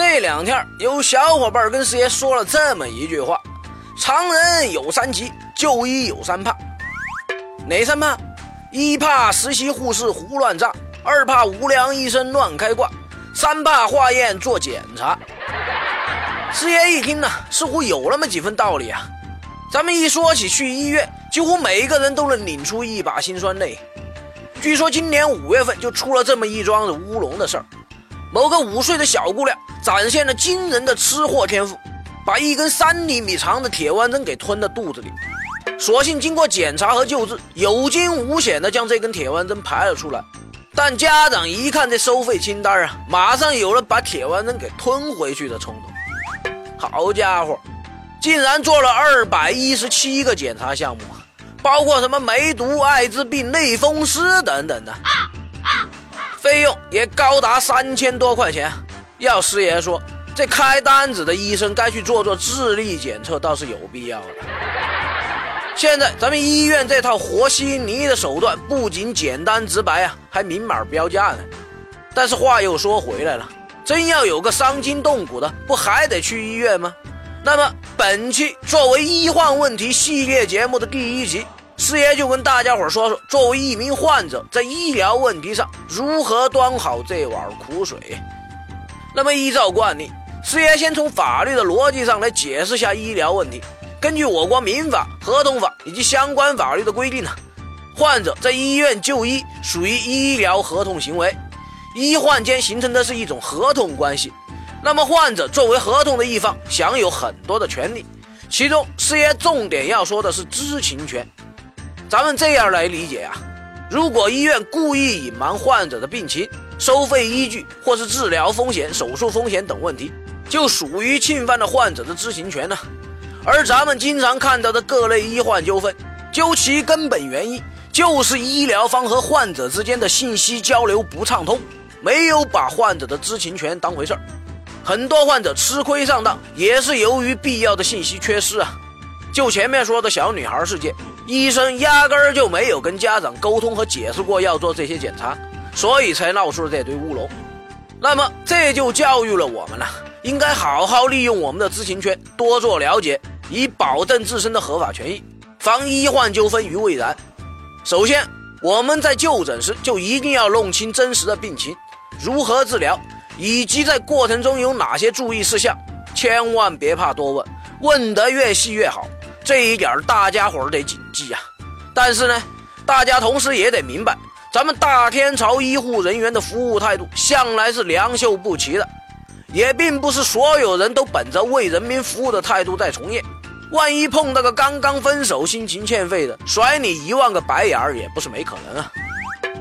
这两天有小伙伴跟师爷说了这么一句话：常人有三急，就医有三怕。哪三怕？一怕实习护士胡乱炸，二怕无良医生乱开挂，三怕化验做检查。师爷一听呢，似乎有那么几分道理啊。咱们一说起去医院，几乎每一个人都能拧出一把辛酸泪。据说今年五月份就出了这么一桩子乌龙的事儿：某个五岁的小姑娘展现了惊人的吃货天赋，把一根三厘米长的铁弯针给吞到肚子里。所幸经过检查和救治，有惊无险地将这根铁弯针排了出来。但家长一看这收费清单啊，马上有了把铁弯针给吞回去的冲动。好家伙，竟然做了二百一十七个检查项目，包括什么梅毒、艾滋病、类风湿等等的，费用也高达三千多块钱。要师爷说，这开单子的医生该去做做智力检测，倒是有必要的。现在咱们医院这套和稀泥的手段不仅简单直白啊，还明码标价呢。但是话又说回来了，真要有个伤筋动骨的，不还得去医院吗？那么本期作为医患问题系列节目的第一集，师爷就跟大家伙说说，作为一名患者，在医疗问题上如何端好这碗苦水。那么依照惯例，师爷先从法律的逻辑上来解释下医疗问题。根据我国民法、合同法以及相关法律的规定呢，患者在医院就医属于医疗合同行为，医患间形成的是一种合同关系。那么患者作为合同的一方，享有很多的权利，其中师爷重点要说的是知情权。咱们这样来理解啊，如果医院故意隐瞒患者的病情、收费依据或是治疗风险、手术风险等问题，就属于侵犯了患者的知情权呢。而咱们经常看到的各类医患纠纷，究其根本原因，就是医疗方和患者之间的信息交流不畅通，没有把患者的知情权当回事儿。很多患者吃亏上当，也是由于必要的信息缺失啊。就前面说的小女孩事件，医生压根儿就没有跟家长沟通和解释过要做这些检查，所以才闹出了这堆乌龙。那么这就教育了我们了，应该好好利用我们的知情权，多做了解。以保证自身的合法权益，防医患纠纷于未然。首先，我们在就诊时就一定要弄清真实的病情，如何治疗，以及在过程中有哪些注意事项。千万别怕多问，问得越细越好。这一点大家伙得谨记呀。但是呢，大家同时也得明白，咱们大天朝医护人员的服务态度向来是良莠不齐的，也并不是所有人都本着为人民服务的态度在从业。万一碰到个刚刚分手、心情欠费的，甩你一万个白眼儿也不是没可能啊。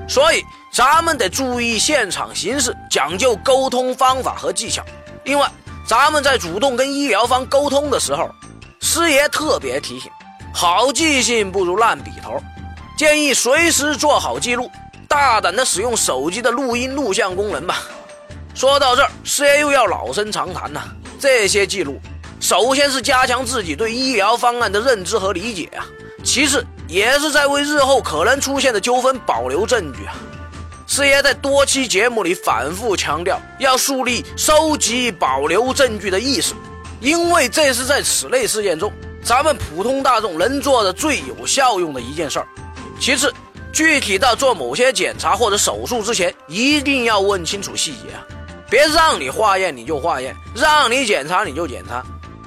所以咱们得注意现场形势，讲究沟通方法和技巧。另外，咱们在主动跟医疗方沟通的时候，师爷特别提醒：好记性不如烂笔头，建议随时做好记录，大胆的使用手机的录音录像功能吧。说到这儿，师爷又要老生常谈了，这些记录。首先是加强自己对医疗方案的认知和理解啊，其次也是在为日后可能出现的纠纷保留证据啊。师爷在多期节目里反复强调，要树立收集保留证据的意识，因为这是在此类事件中，咱们普通大众能做的最有效用的一件事儿。其次，具体到做某些检查或者手术之前，一定要问清楚细节啊，别让你化验你就化验，让你检查你就检查。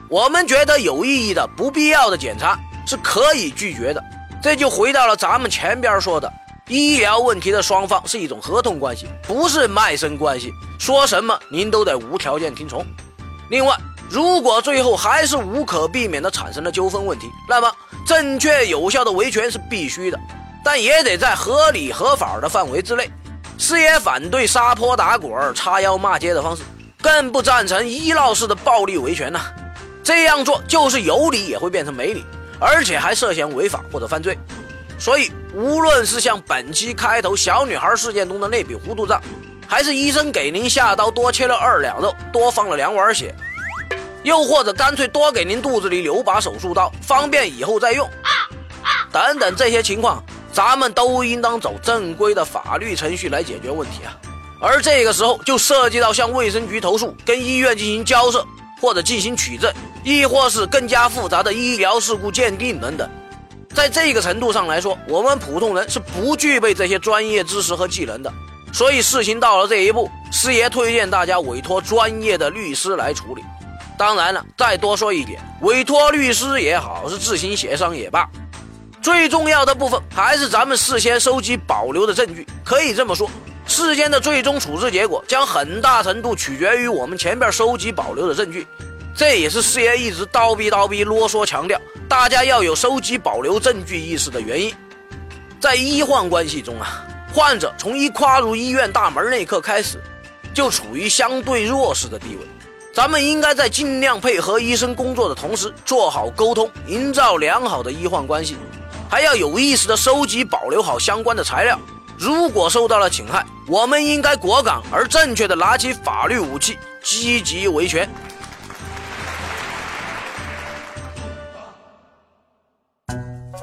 我们觉得有意义的、不必要的检查是可以拒绝的。这就回到了咱们前边说的，医疗问题的双方是一种合同关系，不是卖身关系。说什么您都得无条件听从。另外，如果最后还是无可避免的产生了纠纷问题，那么正确有效的维权是必须的，但也得在合理合法的范围之内。师爷反对撒泼打滚、叉腰骂街的方式，更不赞成医闹式的暴力维权呐。这样做就是有理也会变成没理，而且还涉嫌违法或者犯罪。所以，无论是像本期开头小女孩事件中的那笔糊涂账，还是医生给您下刀多切了二两肉，多放了两碗血，又或者干脆多给您肚子里留把手术刀，方便以后再用，等等这些情况，咱们都应当走正规的法律程序来解决问题啊，而这个时候就涉及到向卫生局投诉、跟医院进行交涉或者进行取证，亦或是更加复杂的医疗事故鉴定等等。在这个程度上来说，我们普通人是不具备这些专业知识和技能的。所以事情到了这一步，师爷推荐大家委托专业的律师来处理。当然了，再多说一点，委托律师也好，是自行协商也罢，最重要的部分还是咱们事先收集保留的证据。可以这么说，事件的最终处置结果将很大程度取决于我们前边收集保留的证据。这也是师爷一直叨逼叨逼啰嗦强调，大家要有收集保留证据意识的原因。在医患关系中啊，患者从一跨入医院大门那一刻开始，就处于相对弱势的地位。咱们应该在尽量配合医生工作的同时，做好沟通，营造良好的医患关系，还要有意识地收集保留好相关的材料。如果受到了侵害，我们应该果敢而正确地拿起法律武器，积极维权。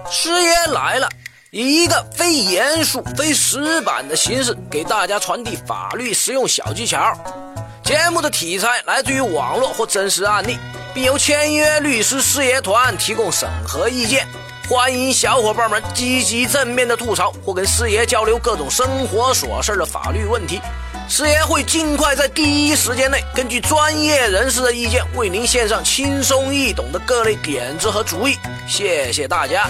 师爷来了，以一个非严肃、非死板的形式给大家传递法律实用小技巧。节目的题材来自于网络或真实案例，并由签约律师师爷团提供审核意见。欢迎小伙伴们积极正面的吐槽或跟师爷交流各种生活琐事的法律问题，师爷会尽快在第一时间内根据专业人士的意见，为您献上轻松易懂的各类点子和主意。谢谢大家。